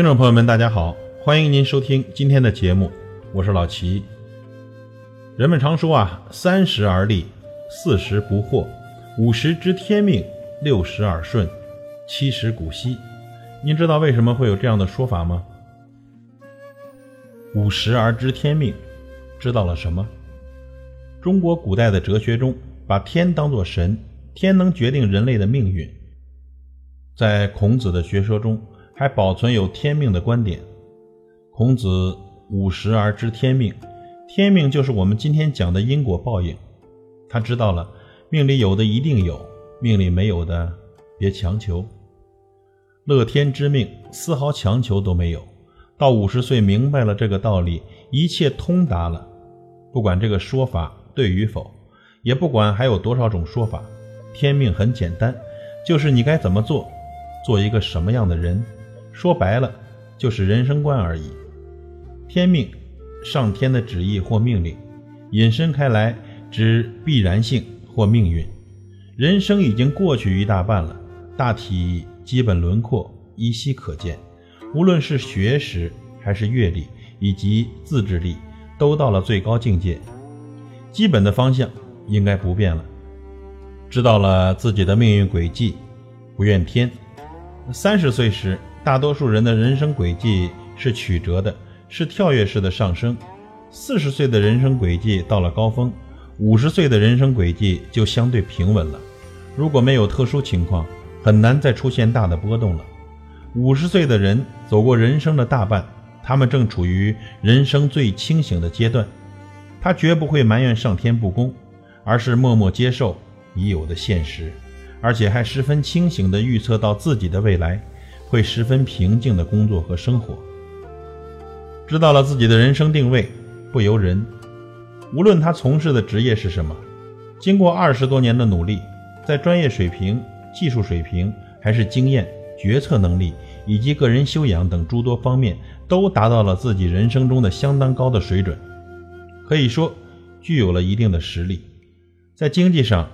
听众朋友们，大家好，欢迎您收听今天的节目，我是老齐。人们常说啊，三十而立，四十不惑，五十知天命，六十耳顺，七十古稀。您知道为什么会有这样的说法吗？五十而知天命，知道了什么？中国古代的哲学中，把天当作神，天能决定人类的命运。在孔子的学说中。还保存有天命的观点。孔子五十而知天命，天命就是我们今天讲的因果报应。他知道了，命里有的一定有，命里没有的别强求。乐天知命，丝毫强求都没有。到五十岁明白了这个道理，一切通达了。不管这个说法对与否，也不管还有多少种说法，天命很简单，就是你该怎么做，做一个什么样的人。说白了，就是人生观而已。天命，上天的旨意或命令，引申开来指必然性或命运。人生已经过去一大半了，大体基本轮廓依稀可见。无论是学识还是阅历以及自制力，都到了最高境界。基本的方向应该不变了。知道了自己的命运轨迹，不怨天。三十岁时。大多数人的人生轨迹是曲折的，是跳跃式的上升。四十岁的人生轨迹到了高峰，五十岁的人生轨迹就相对平稳了。如果没有特殊情况，很难再出现大的波动了。五十岁的人走过人生的大半，他们正处于人生最清醒的阶段。他绝不会埋怨上天不公，而是默默接受已有的现实，而且还十分清醒地预测到自己的未来。会十分平静的工作和生活，知道了自己的人生定位，不由人。无论他从事的职业是什么，经过二十多年的努力，在专业水平、技术水平，还是经验、决策能力以及个人修养等诸多方面，都达到了自己人生中的相当高的水准，可以说具有了一定的实力。在经济上，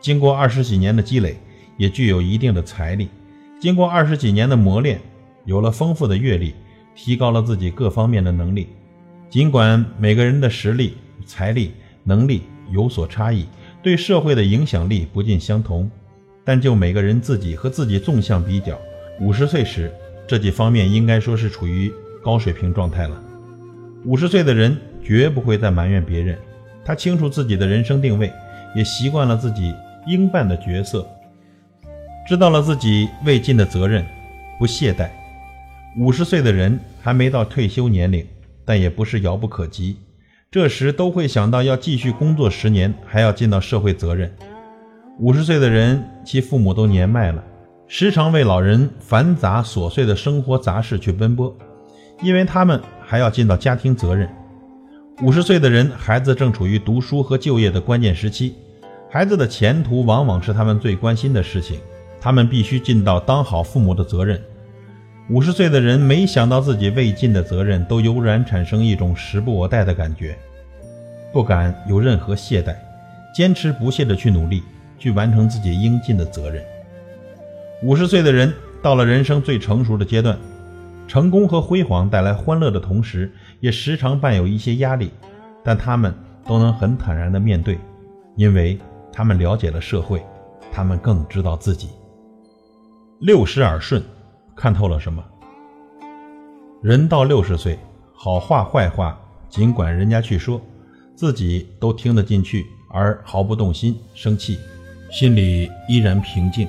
经过二十几年的积累，也具有一定的财力。经过二十几年的磨练，有了丰富的阅历，提高了自己各方面的能力。尽管每个人的实力、财力、能力有所差异，对社会的影响力不尽相同，但就每个人自己和自己纵向比较，五十岁时这几方面应该说是处于高水平状态了。五十岁的人绝不会再埋怨别人，他清楚自己的人生定位，也习惯了自己应扮的角色。知道了自己未尽的责任，不懈怠。五十岁的人还没到退休年龄，但也不是遥不可及。这时都会想到要继续工作十年，还要尽到社会责任。五十岁的人，其父母都年迈了，时常为老人繁杂琐碎的生活杂事去奔波，因为他们还要尽到家庭责任。五十岁的人，孩子正处于读书和就业的关键时期，孩子的前途往往是他们最关心的事情。他们必须尽到当好父母的责任。五十岁的人没想到自己未尽的责任，都油然产生一种时不我待的感觉，不敢有任何懈怠，坚持不懈地去努力，去完成自己应尽的责任。五十岁的人到了人生最成熟的阶段，成功和辉煌带来欢乐的同时，也时常伴有一些压力，但他们都能很坦然地面对，因为他们了解了社会，他们更知道自己。六十耳顺，看透了什么？人到六十岁，好话坏话，尽管人家去说，自己都听得进去，而毫不动心、生气，心里依然平静。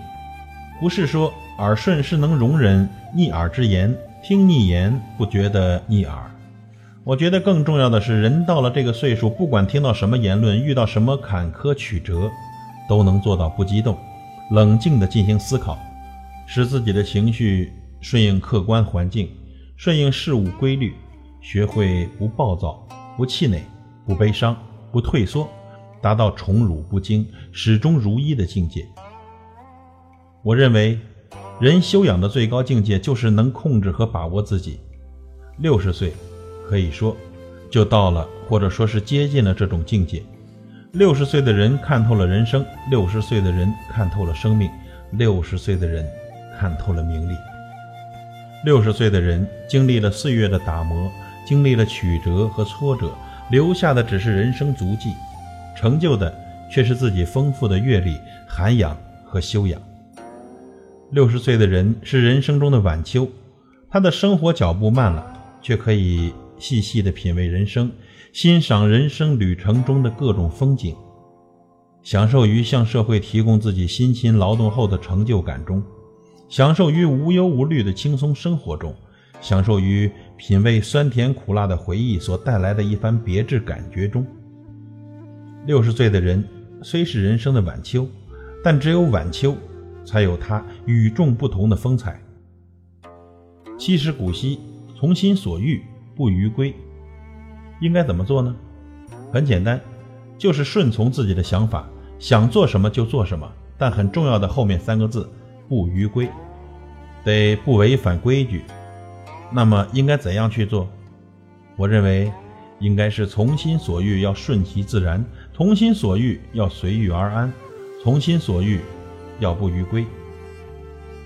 不是说耳顺是能容忍逆耳之言，听逆言不觉得逆耳。我觉得更重要的是，人到了这个岁数，不管听到什么言论，遇到什么坎坷曲折，都能做到不激动，冷静地进行思考。使自己的情绪顺应客观环境，顺应事物规律，学会不暴躁、不气馁、不悲伤、不退缩，达到宠辱不惊、始终如一的境界。我认为，人修养的最高境界就是能控制和把握自己。六十岁，可以说就到了，或者说是接近了这种境界。六十岁的人看透了人生，六十岁的人看透了生命，六十岁的人。看透了名利，六十岁的人经历了岁月的打磨，经历了曲折和挫折，留下的只是人生足迹，成就的却是自己丰富的阅历、涵养和修养。六十岁的人是人生中的晚秋，他的生活脚步慢了，却可以细细的品味人生，欣赏人生旅程中的各种风景，享受于向社会提供自己辛勤劳动后的成就感中，享受于无忧无虑的轻松生活中，享受于品味酸甜苦辣的回忆所带来的一番别致感觉中。六十岁的人虽是人生的晚秋，但只有晚秋。才有它与众不同的风采。七十古稀，从心所欲不逾规，应该怎么做呢？很简单，就是顺从自己的想法，想做什么就做什么。但很重要的后面三个字“不逾规”，得不违反规矩。那么应该怎样去做？我认为，应该是从心所欲要顺其自然，从心所欲要随遇而安，从心所欲。要不逾规，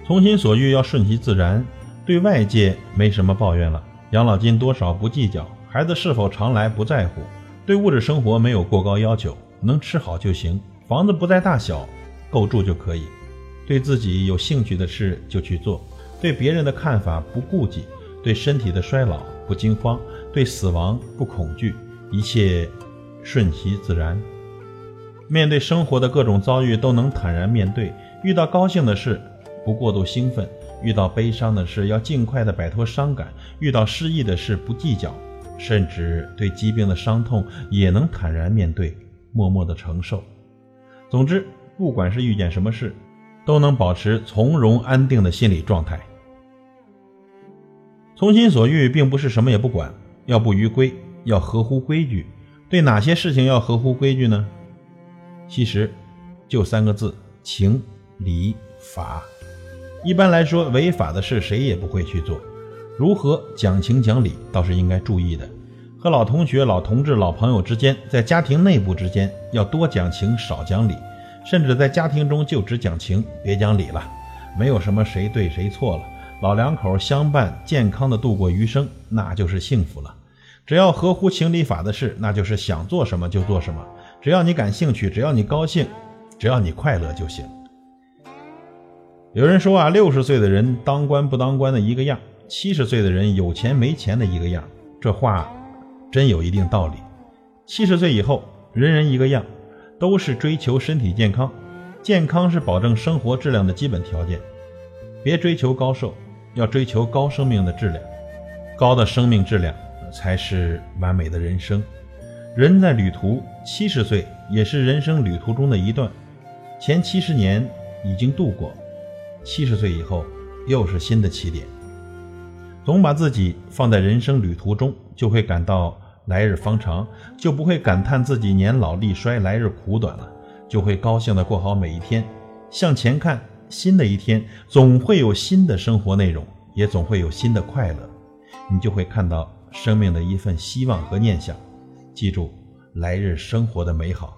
从心所欲要顺其自然，对外界没什么抱怨了，养老金多少不计较，孩子是否常来不在乎，对物质生活没有过高要求，能吃好就行，房子不在大小，够住就可以。对自己有兴趣的事就去做，对别人的看法不顾忌，对身体的衰老不惊慌，对死亡不恐惧，一切顺其自然。面对生活的各种遭遇，都能坦然面对。遇到高兴的事，不过度兴奋；遇到悲伤的事，要尽快的摆脱伤感；遇到失意的事，不计较；甚至对疾病的伤痛，也能坦然面对，默默的承受。总之，不管是遇见什么事，都能保持从容安定的心理状态。从心所欲，并不是什么也不管，要不逾规，要合乎规矩。对哪些事情要合乎规矩呢？其实，就三个字：情。理法，一般来说，违法的事谁也不会去做。如何讲情讲理，倒是应该注意的。和老同学、老同志、老朋友之间，在家庭内部之间，要多讲情，少讲理。甚至在家庭中就只讲情，别讲理了。没有什么谁对谁错了，老两口相伴，健康的度过余生，那就是幸福了。只要合乎情理法的事，那就是想做什么就做什么。只要你感兴趣，只要你高兴，只要你快乐就行。有人说啊，六十岁的人当官不当官的一个样，七十岁的人有钱没钱的一个样。这话真有一定道理。七十岁以后，人人一个样，都是追求身体健康。健康是保证生活质量的基本条件。别追求高寿，要追求高生命的质量。高的生命质量才是完美的人生。人在旅途，七十岁也是人生旅途中的一段。前七十年已经度过。七十岁以后，又是新的起点。总把自己放在人生旅途中，就会感到来日方长，就不会感叹自己年老力衰、来日苦短了，就会高兴的过好每一天。向前看，新的一天总会有新的生活内容，也总会有新的快乐。你就会看到生命的一份希望和念想。记住来日生活的美好，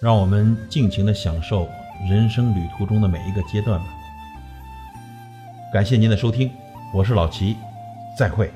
让我们尽情的享受。人生旅途中的每一个阶段吧。感谢您的收听，我是老齐，再会。